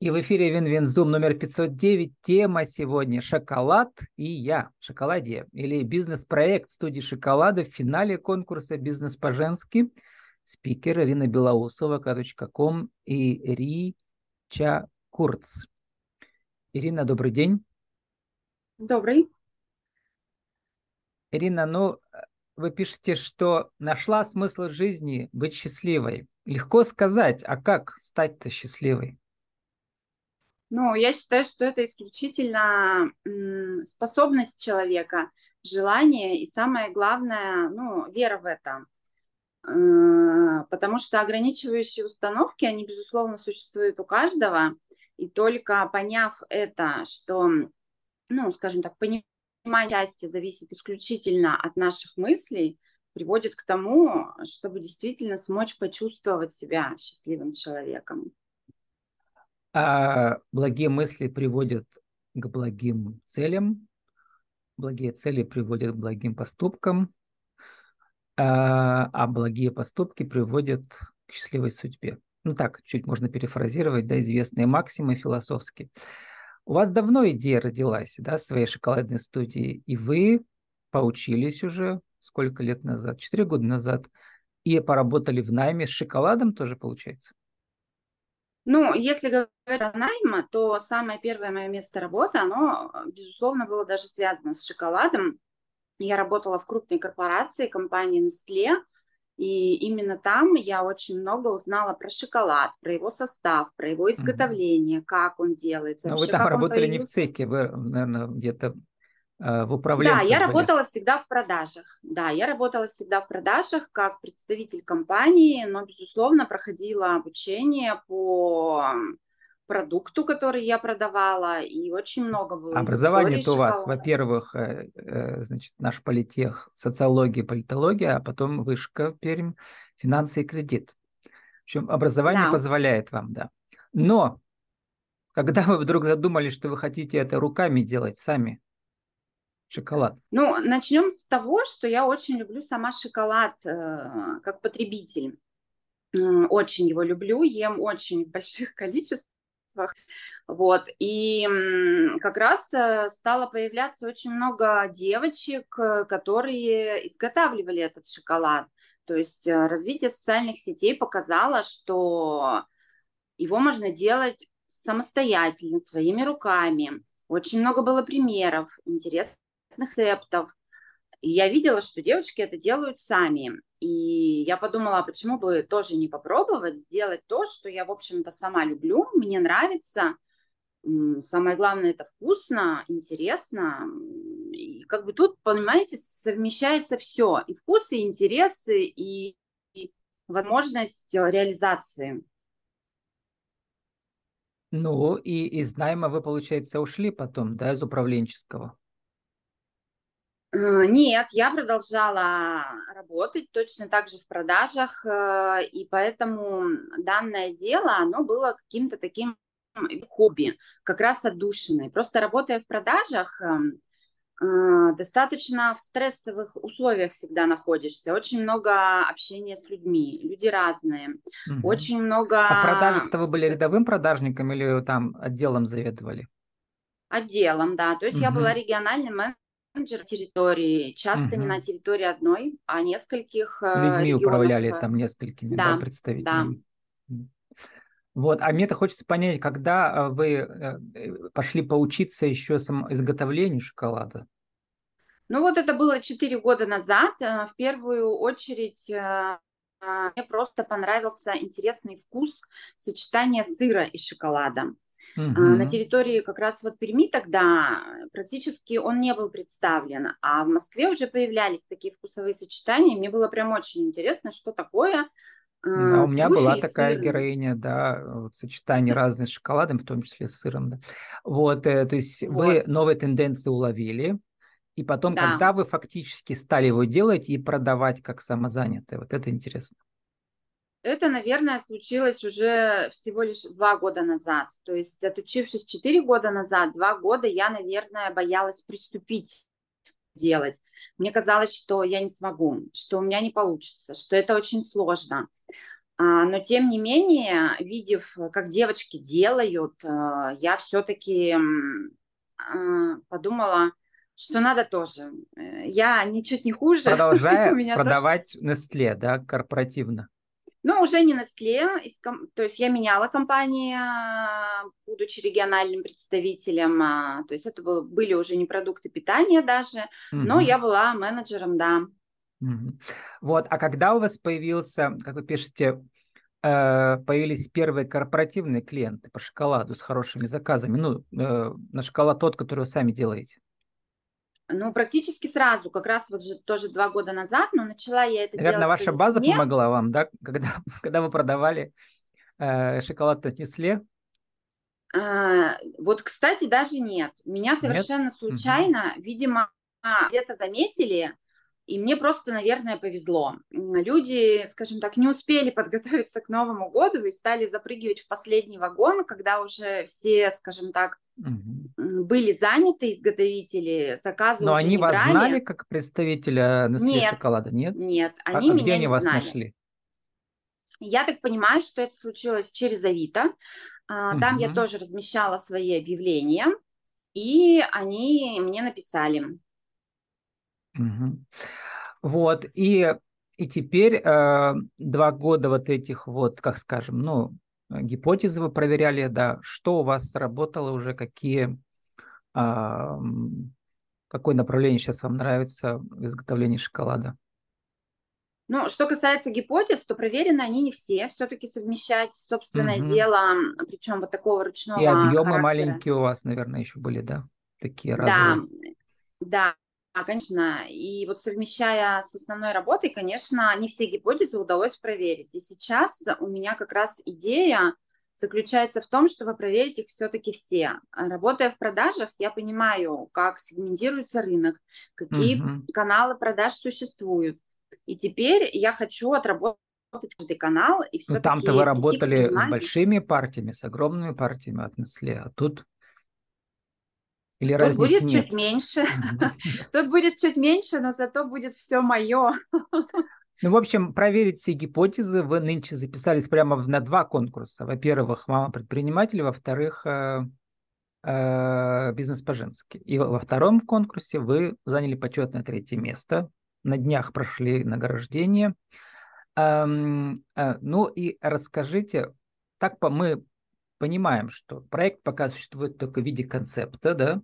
И в эфире Win-Win Zoom номер 509. Тема сегодня «Шоколад и я». ШоколадиЯ или бизнес-проект студии «Шоколада» в финале конкурса «Бизнес по-женски». Спикер Ирина Белоусова, ком и Рича Курц. Ирина, добрый день. Добрый. Ирина, ну, вы пишете, что нашла смысл жизни быть счастливой. Легко сказать, а как стать-то счастливой? Ну, я считаю, что это исключительно способность человека, желание и самое главное, ну, вера в это. Э, потому что ограничивающие установки, они, безусловно, существуют у каждого. И только поняв это, что, ну, скажем так, понимание счастья зависит исключительно от наших мыслей, приводит к тому, чтобы действительно смочь почувствовать себя счастливым человеком. А благие мысли приводят к благим целям, благие цели приводят к благим поступкам, а, а благие поступки приводят к счастливой судьбе. Ну так, чуть можно перефразировать, да, известные максимы философские. У вас давно идея родилась, да, своей шоколадной студии, и вы поучились уже сколько лет назад? Четыре года назад. И поработали в найме с шоколадом тоже, получается? Ну, если говорить о найма, то самое первое мое место работы, оно, безусловно, было даже связано с шоколадом. Я работала в крупной корпорации, компании Nestle, и именно там я очень много узнала про шоколад, про его состав, про его изготовление, mm-hmm. как он делается. Но вы там работали появился. не в цехе, вы, наверное, где-то Э, в управлении. Да, я работала всегда в продажах. Да, я работала всегда в продажах как представитель компании, но, безусловно, проходила обучение по продукту, который я продавала, и очень много было. Образование-то у вас, во-первых, э, э, значит, наш политех, социология, политология, а потом вышка Пермь, финансы и кредит. В общем, образование да. позволяет вам, да. Но когда вы вдруг задумали, что вы хотите это руками делать сами, шоколад? Ну, начнем с того, что я очень люблю сама шоколад э, как потребитель. Очень его люблю, ем очень в больших количествах. Вот. И как раз э, стало появляться очень много девочек, э, которые изготавливали этот шоколад. То есть э, развитие социальных сетей показало, что его можно делать самостоятельно, своими руками. Очень много было примеров интересных рецептов. И я видела, что девочки это делают сами. И я подумала, а почему бы тоже не попробовать сделать то, что я, в общем-то, сама люблю, мне нравится. Самое главное, это вкусно, интересно. И как бы тут, понимаете, совмещается все. И вкусы, и интересы, и, и возможность реализации. Ну, и из найма вы, получается, ушли потом, да, из управленческого? Э, нет, я продолжала работать точно так же в продажах, э, и поэтому данное дело, оно было каким-то таким хобби, как раз отдушиной. Просто работая в продажах, эм, э, достаточно в стрессовых условиях всегда находишься. Очень много общения с людьми, люди разные, угу. очень много... А продажах-то вы были рядовым продажником или там отделом заведовали? Отделом, да. То есть угу. я была региональным менеджером менеджер территории, часто угу. не на территории одной, а нескольких э, Людьми регионов. управляли там несколькими да, да, представителями. Да. Вот, а мне-то хочется понять, когда э, вы э, пошли поучиться еще изготовлению шоколада? Ну вот это было 4 года назад. В первую очередь мне просто понравился интересный вкус сочетания сыра и шоколада. Угу. На территории как раз вот Перми тогда практически он не был представлен, а в Москве уже появлялись такие вкусовые сочетания, мне было прям очень интересно, что такое а, у меня была такая сыр. героиня, да, вот сочетание разных с шоколадом, в том числе с сыром, да. Вот, э, то есть вот. вы новые тенденции уловили, и потом, да. когда вы фактически стали его делать и продавать как самозанятые, вот это интересно. Это, наверное, случилось уже всего лишь два года назад. То есть, отучившись четыре года назад, два года я, наверное, боялась приступить делать. Мне казалось, что я не смогу, что у меня не получится, что это очень сложно. А, но тем не менее, видев, как девочки делают, а, я все-таки подумала, что надо тоже. Э, я ничуть не хуже. Продолжая продавать тоже... Nestle, да, корпоративно. Ну, уже не Nestle, то есть я меняла компании, будучи региональным представителем, а, то есть это были уже не продукты питания даже, угу. но я была менеджером, да. Угу. Вот, а когда у вас появился, как вы пишете, э, появились первые корпоративные клиенты по шоколаду с хорошими заказами, ну, э, на шоколад тот, который вы сами делаете? Ну, практически сразу, как раз вот же тоже два года назад, но начала я это Наверное, делать ваша база помогла вам, да, когда, когда вы продавали э, шоколад от Несле? А, вот, кстати, даже нет. Меня совершенно нет? случайно, угу. видимо, где-то заметили, и мне просто, наверное, повезло. Люди, скажем так, не успели подготовиться к Новому году и стали запрыгивать в последний вагон, когда уже все, скажем так, угу. Были заняты изготовители, заказы Но они не вас брали. знали как представителя Nestle нет, шоколада, нет? Нет, они а, меня где они не вас знали. нашли? Я так понимаю, что это случилось через Авито. Угу. Там я тоже размещала свои объявления, и они мне написали. Угу. Вот, и, и теперь э, два года вот этих вот, как скажем, ну, гипотезы вы проверяли, да, что у вас сработало уже, какие, какое направление сейчас вам нравится в изготовлении шоколада? Ну, что касается гипотез, то проверены они не все. Все-таки совмещать собственное угу. дело, причем вот такого ручного И объемы характера. маленькие у вас, наверное, еще были, да? Такие разовые. Да, да. Конечно, и вот совмещая с основной работой, конечно, не все гипотезы удалось проверить. И сейчас у меня как раз идея заключается в том, чтобы проверить их все-таки все. Работая в продажах, я понимаю, как сегментируется рынок, какие угу. каналы продаж существуют. И теперь я хочу отработать каждый канал и все-таки... Ну, там-то вы работали с большими партиями, с огромными партиями отнесли, а тут или Тут будет нет? чуть меньше. Тут будет чуть меньше, но зато будет все мое. Ну, в общем, проверить все гипотезы. Вы нынче записались прямо на два конкурса. Во-первых, мама предприниматель, во-вторых, э, э, бизнес по-женски. И во втором конкурсе вы заняли почетное третье место. На днях прошли награждение. Эм, э, ну и расскажите, так мы понимаем, что проект пока существует только в виде концепта, да,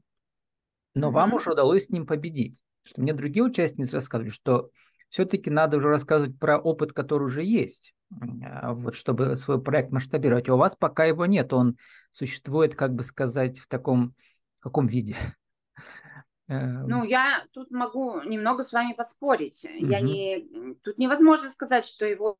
но mm-hmm. вам уже удалось с ним победить. Что мне другие участницы рассказывают, что все-таки надо уже рассказывать про опыт, который уже есть, а, вот, чтобы свой проект масштабировать. А у вас пока его нет, он существует, как бы сказать, в таком каком виде? Эм. Ну, я тут могу немного с вами поспорить. Угу. Я не, тут невозможно сказать, что его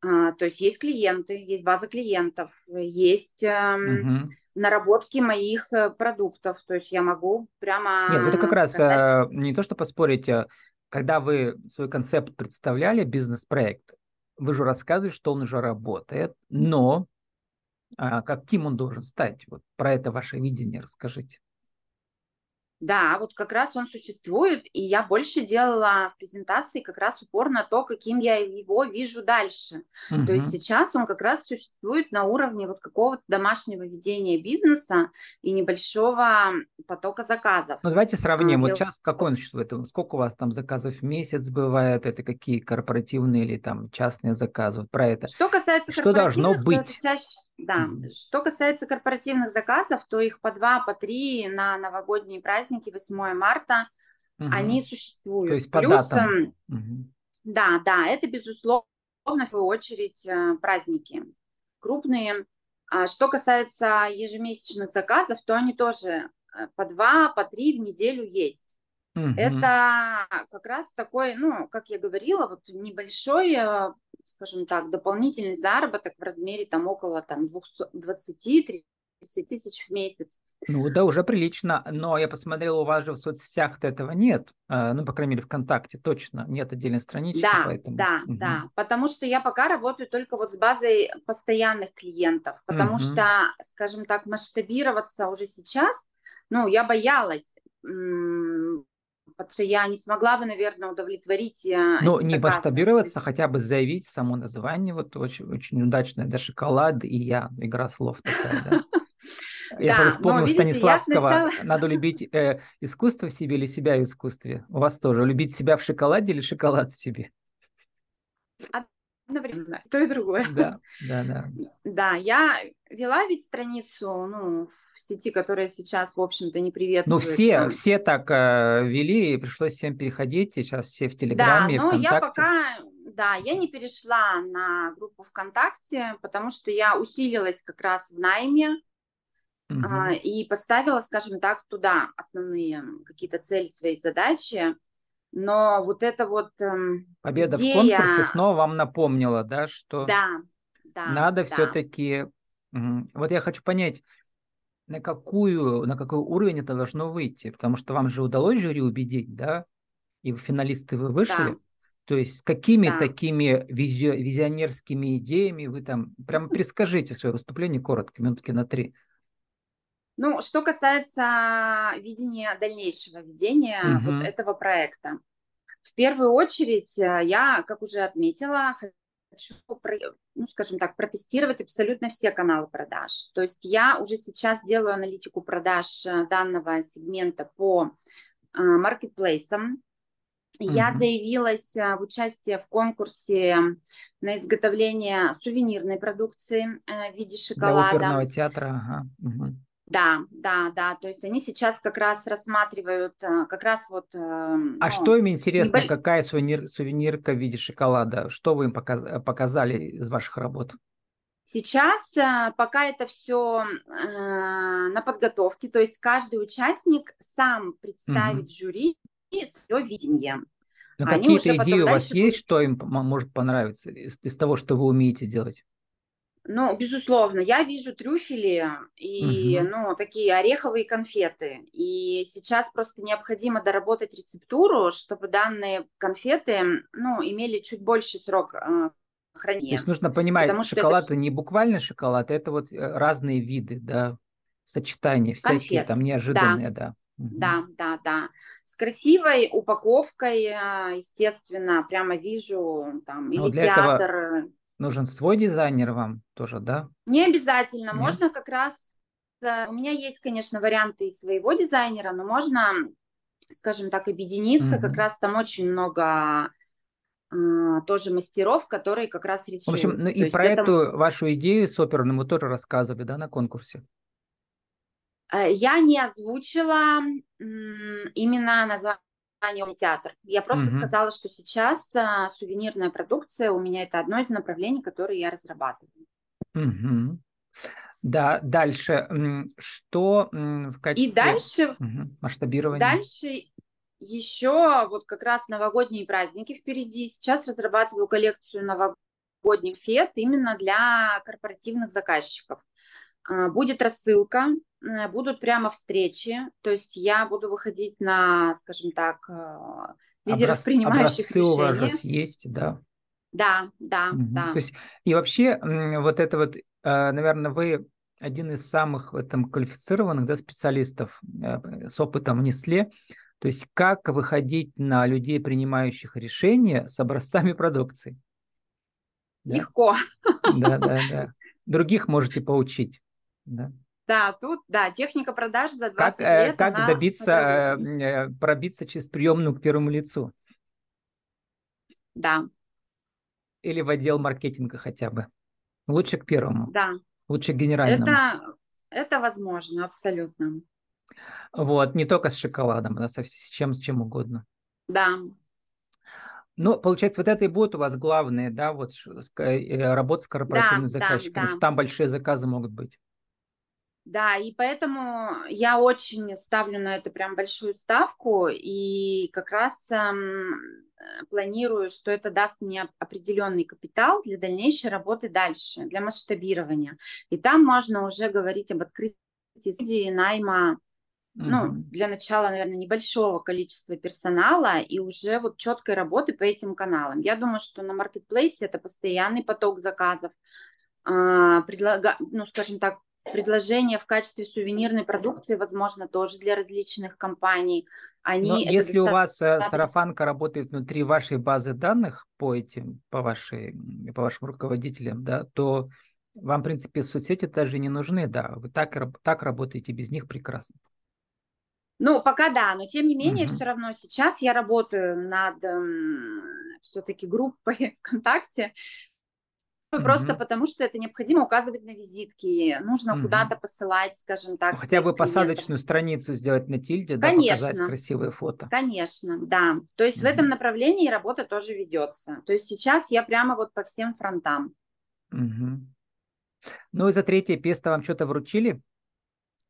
а, то есть есть клиенты, есть база клиентов, есть эм, угу. наработки моих э, продуктов. То есть я могу прямо... Нет, это как раз сказать... э, не то, что поспорить, а когда вы свой концепт представляли, бизнес-проект, вы же рассказывали, что он уже работает, но а, каким он должен стать? Вот про это ваше видение расскажите. Да, вот как раз он существует, и я больше делала в презентации как раз упор на то, каким я его вижу дальше. Угу. То есть сейчас он как раз существует на уровне вот какого-то домашнего ведения бизнеса и небольшого потока заказов. Ну давайте сравним. Вот сейчас какой он существует? Сколько у вас там заказов в месяц бывает? Это какие корпоративные или там частные заказы? Вот про это. Что касается Что должно быть? чаще да, что касается корпоративных заказов, то их по два, по три на новогодние праздники 8 марта угу. они существуют. То есть по Плюс, датам. Угу. Да, да, это безусловно в первую очередь э, праздники крупные. А что касается ежемесячных заказов, то они тоже э, по два, по три в неделю есть. Угу. Это как раз такой, ну, как я говорила, вот небольшой э, скажем так, дополнительный заработок в размере там около там 20-30 тысяч в месяц. Ну да, уже прилично, но я посмотрел, у вас же в соцсетях этого нет, а, ну, по крайней мере, ВКонтакте точно нет отдельной странички. Да, поэтому... да, угу. да, потому что я пока работаю только вот с базой постоянных клиентов, потому угу. что, скажем так, масштабироваться уже сейчас, ну, я боялась потому что я не смогла бы, наверное, удовлетворить э, Ну, не масштабироваться, хотя бы заявить само название, вот очень, очень удачное, да, шоколад и я, игра слов такая, да. Я Да, же вспомнил но, видите, я Станиславского, сначала... надо любить э, искусство в себе или себя в искусстве. У вас тоже, любить себя в шоколаде или шоколад в себе? Одновременно, то и другое. Да, да, да. Да, я вела ведь страницу, ну, в сети, которая сейчас, в общем-то, не Ну, приветствуется. все, все так э, вели, и пришлось всем переходить, и сейчас все в Да, Телеграме, и но я ВКонтакте. пока, да, я не перешла на группу ВКонтакте, потому что я усилилась как раз в найме Мгм. а, и поставила, скажем так, туда основные какие-то цели, свои задачи. Но вот это вот эм, Победа в идея, конкурсе снова вам напомнила, да, что да, да, надо да. все-таки... Вот я хочу понять, на какую, на какой уровень это должно выйти, потому что вам же удалось жюри убедить, да, и финалисты вы вышли. Да. То есть с какими Да. такими визионерскими идеями вы там... Прямо перескажите свое выступление коротко, минутки на три. Ну, что касается видения дальнейшего ведения Мгм. вот этого проекта. В первую очередь, э, я, как уже отметила, ну, скажем так, протестировать абсолютно все каналы продаж. То есть я уже сейчас делаю аналитику продаж э, данного сегмента по э, маркетплейсам. Я заявилась э, в участие в конкурсе на изготовление сувенирной продукции в виде Для шоколада. оперного театра, ага. мгм. Да, да, да. То есть они сейчас как раз рассматривают, э, как раз вот... э, А ну, что им интересно, небо- какая сувенир, сувенирка в виде шоколада? Что вы им показ- показали из ваших работ? Сейчас э, пока это все на подготовке, то есть каждый участник сам представит жюри свое видение. Они какие-то идеи у вас дальше есть, что им может понравиться из, из того, что вы умеете делать? Ну, безусловно, я вижу трюфели и, Мгм. ну, такие ореховые конфеты. И сейчас просто необходимо доработать рецептуру, чтобы данные конфеты, ну, имели чуть больше срок э, То хранения. есть нужно понимать, Потому шоколад это не буквально шоколад, это вот э, разные виды, да, сочетания всякие Конфет. там неожиданные, да. Мгм. Да, да, да. С красивой упаковкой, э, естественно, прямо вижу там Но или этого театр. Нужен свой дизайнер вам тоже, да? Не обязательно, Нет? можно как раз... э, У меня есть, конечно, варианты и своего дизайнера, но можно, скажем так, объединиться. Как Мгм. раз там очень много э, тоже мастеров, которые как раз В общем, рисуют. ну То и про это эту вашу идею с оперным вы тоже рассказывали, да, на конкурсе? Э, Я не озвучила именно название театр. Я просто Мгм. сказала, что сейчас а, сувенирная продукция у меня это одно из направлений, которые я разрабатываю. Мгм. Да, дальше. Что в И качестве дальше, Мгм. масштабирования? дальше еще вот как раз новогодние праздники впереди. Сейчас разрабатываю коллекцию новогодних фет именно для корпоративных заказчиков. А, Будет рассылка, э, будут прямо встречи, то есть я буду выходить на, скажем так, э, лидеров, Образ- принимающих образцы у вас же решения. есть, да. Да, да, Мгм. да. То есть и вообще вот это вот, наверное, вы один из самых в этом квалифицированных да, специалистов э, с опытом в. То есть как выходить на людей, принимающих решения с образцами продукции. Да, Легко. да, да, да. Других можете поучить. Да. Да, тут, да, техника продаж за 20 Как, э, лет, как она добиться, э, пробиться через приемную к первому лицу Да, или в отдел маркетинга хотя бы. Лучше к первому, да, лучше к генеральному. это, это возможно, абсолютно. Вот, не только с шоколадом, а со, с чем, с чем угодно. Да, Ну, получается, вот это и будет у вас главное, да, вот э, работа с корпоративным да, заказчиком, потому да. что там большие заказы могут быть. Да, и поэтому я очень ставлю на это прям большую ставку, и как раз эм, э, планирую, что это даст мне определенный капитал для дальнейшей работы дальше, для масштабирования. И там можно уже говорить об открытии студии, найма, ну, для начала, наверное, небольшого количества персонала и уже вот четкой работы по этим каналам. Я думаю, что на маркетплейсе это постоянный поток заказов, а, предлага, ну, скажем так, предложения в качестве сувенирной продукции, возможно, тоже для различных компаний. Они Но если у вас э, сарафанка работает внутри вашей базы данных по этим, по, вашей, по вашим руководителям, да, то вам, в принципе, соцсети даже не нужны, да, вы так, так работаете без них прекрасно. Ну, пока да, но тем не менее, угу. все равно сейчас я работаю над эм, все-таки группой ВКонтакте, угу. просто потому что это необходимо указывать на визитки, нужно угу. куда-то посылать, скажем так. Ну, хотя бы посадочную страницу сделать на тильде, Конечно. да, показать красивые фото. Конечно, да. То есть угу. в этом направлении работа тоже ведется. То есть сейчас я прямо вот по всем фронтам. Угу. Ну и за третье песто вам что-то вручили?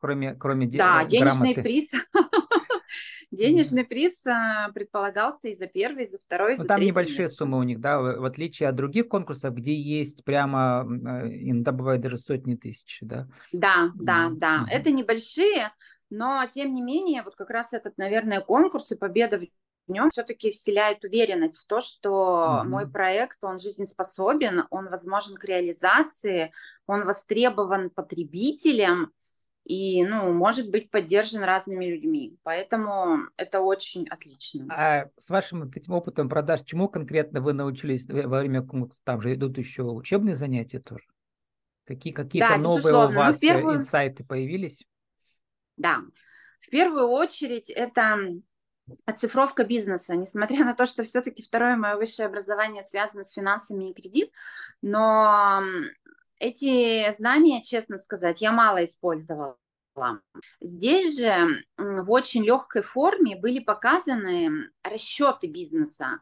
Кроме, кроме Да, де- денежный грамоты. приз. Денежный приз а, предполагался и за первый, и за второй, и ну, за Там небольшие место. суммы у них, да, в отличие от других конкурсов, где есть прямо, иногда бывает даже сотни тысяч, да? Да, да, да. Mm-hmm. Это небольшие, но тем не менее, вот как раз этот, наверное, конкурс и победа в нем все-таки вселяет уверенность в то, что mm-hmm. мой проект, он жизнеспособен, он возможен к реализации, он востребован потребителем, и, ну, может быть поддержан разными людьми. Поэтому это очень отлично. А с вашим вот этим опытом продаж, чему конкретно вы научились во время конкурса? Там же идут еще учебные занятия тоже. Какие, какие-то да, новые безусловно. у ну, вас ну, первую... инсайты появились? Да. В первую очередь это оцифровка бизнеса, несмотря на то, что все-таки второе мое высшее образование связано с финансами и кредит, но эти знания, честно сказать, я мало использовала. Здесь же в очень легкой форме были показаны расчеты бизнеса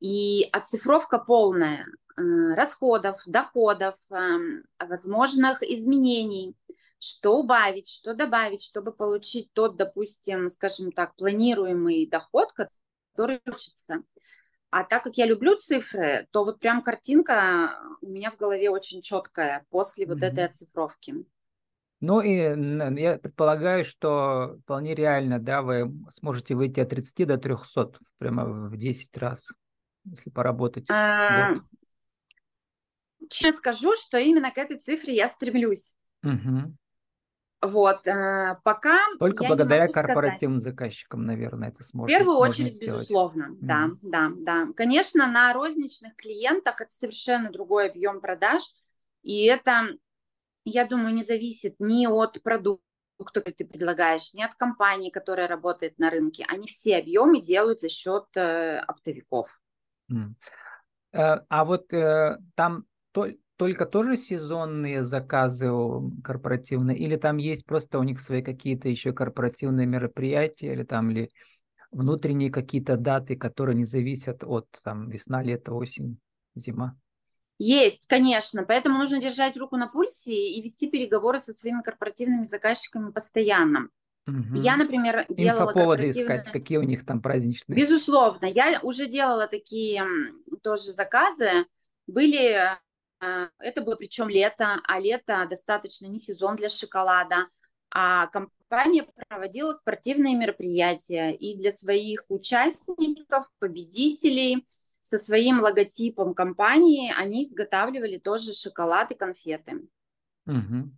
и оцифровка полная э, расходов, доходов, эм, возможных изменений, что убавить, что добавить, чтобы получить тот, допустим, скажем так, планируемый доход, который хочется. А так как я люблю цифры, то вот прям картинка у меня в голове очень четкая после mm-hmm. вот этой оцифровки. Ну и я предполагаю, что вполне реально, да, вы сможете выйти от 30 до 300 прямо в 10 раз, если поработать. А, честно скажу, что именно к этой цифре я стремлюсь. Угу. Вот, э, пока Только благодаря корпоративным сказать. заказчикам, наверное, это сможет. В первую очередь, сделать. безусловно, mm. да, да, да. Конечно, на розничных клиентах это совершенно другой объем продаж, и это, я думаю, не зависит ни от продукта, который ты предлагаешь, ни от компании, которая работает на рынке. Они все объемы делают за счет э, оптовиков. Mm. А вот там то, только тоже сезонные заказы корпоративные, или там есть просто у них свои какие-то еще корпоративные мероприятия, или там ли внутренние какие-то даты, которые не зависят от там весна, лето, осень, зима? Есть, конечно. Поэтому нужно держать руку на пульсе и вести переговоры со своими корпоративными заказчиками постоянно. Угу. Я, например, делала Инфоповоды корпоративные... искать, какие у них там праздничные. Безусловно. Я уже делала такие тоже заказы. Были это было причем лето, а лето достаточно не сезон для шоколада. А компания проводила спортивные мероприятия и для своих участников, победителей со своим логотипом компании они изготавливали тоже шоколад и конфеты. Угу.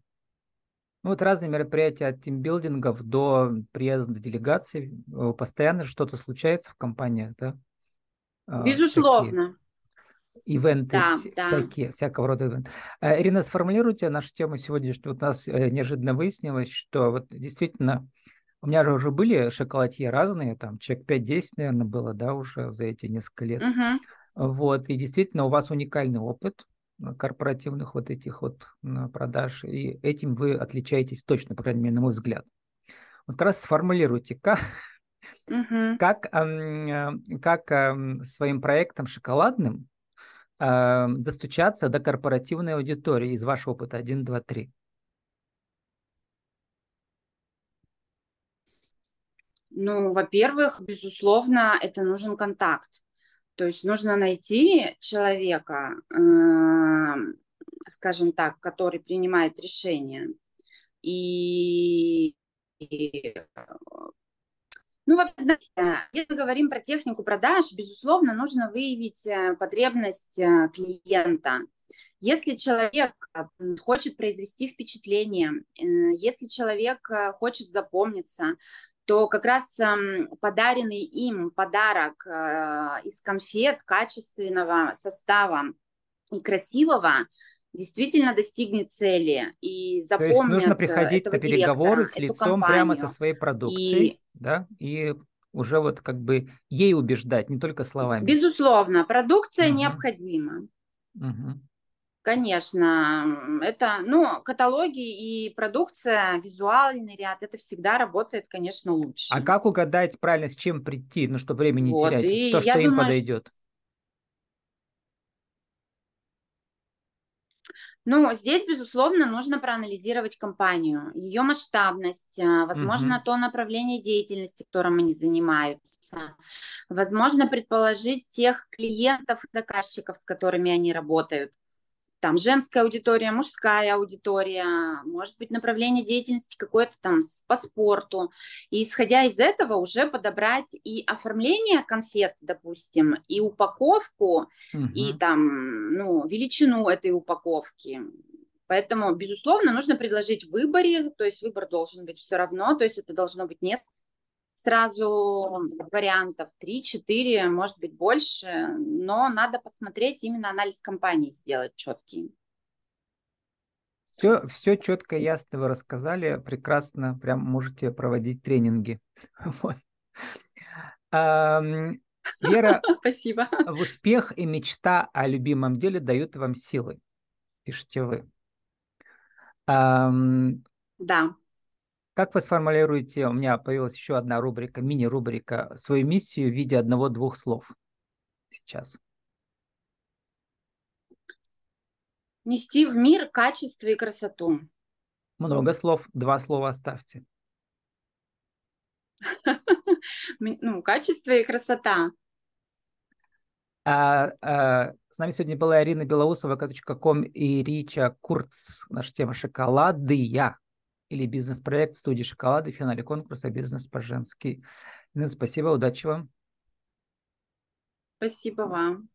Ну, вот разные мероприятия от тимбилдингов до приезда делегаций. Постоянно что-то случается в компаниях, да? А, Безусловно. Такие ивенты, да, всякие, да. всякого рода ивенты. Э, Ирина, сформулируйте нашу тему сегодняшнюю. Вот у нас э, неожиданно выяснилось, что вот действительно у меня же уже были шоколадье разные, там человек 5-10, наверное, было, да, уже за эти несколько лет. Угу. Вот, и действительно у вас уникальный опыт э, корпоративных вот этих вот продаж, и этим вы отличаетесь точно, по крайней мере, на мой взгляд. Вот как раз сформулируйте, как, угу. как, как своим проектом шоколадным э, достучаться до корпоративной аудитории из вашего опыта? Один, два, три. Ну, во-первых, безусловно, это нужен контакт. То есть нужно найти человека, э, скажем так, который принимает решение. И Ну, вообще, если мы говорим про технику продаж, безусловно, нужно выявить э, потребность э, клиента. Если человек хочет произвести впечатление, если человек хочет запомниться, то как раз эм, подаренный им подарок из конфет качественного состава и красивого действительно достигнет цели и запомнит То есть нужно приходить на переговоры с лицом прямо со своей продукцией, и... да, и уже вот как бы ей убеждать, не только словами. Безусловно, продукция угу. необходима. Угу. Конечно, это, ну, каталоги и продукция, визуальный ряд, это всегда работает, конечно, лучше. А как угадать правильно, с чем прийти, ну, чтобы времени не вот, терять, и то, что им думаю, подойдет? Ну, здесь, безусловно, нужно проанализировать компанию, ее масштабность, э, возможно, угу. то направление деятельности, которым они занимаются, возможно, предположить тех клиентов и заказчиков, с которыми они работают там женская аудитория, мужская аудитория, может быть, направление деятельности какое-то там по спорту. И исходя из этого уже подобрать и оформление конфет, допустим, и упаковку, угу. и там, ну, величину этой упаковки. Поэтому, безусловно, нужно предложить в выборе, то есть выбор должен быть все равно, то есть это должно быть несколько сразу вариантов, 3-4, может быть, больше, но надо посмотреть, именно анализ компании сделать четкий. Все, все четко, ясно вы рассказали, прекрасно, прям можете проводить тренинги. Вот. Вера, Спасибо. в успех и мечта о любимом деле дают вам силы, пишите вы. Да. Как вы сформулируете, у меня появилась еще одна рубрика, мини-рубрика, свою миссию в виде одного-двух слов сейчас? Нести в мир качество и красоту. Много слов, два слова оставьте. Ну, качество и красота. А, а, с нами сегодня была Ирина Белоусова, .com и Рича Курц. Наша тема шоколады я или бизнес-проект студии «Шоколады» в финале конкурса «Бизнес по-женски». Спасибо, удачи вам. Спасибо вам.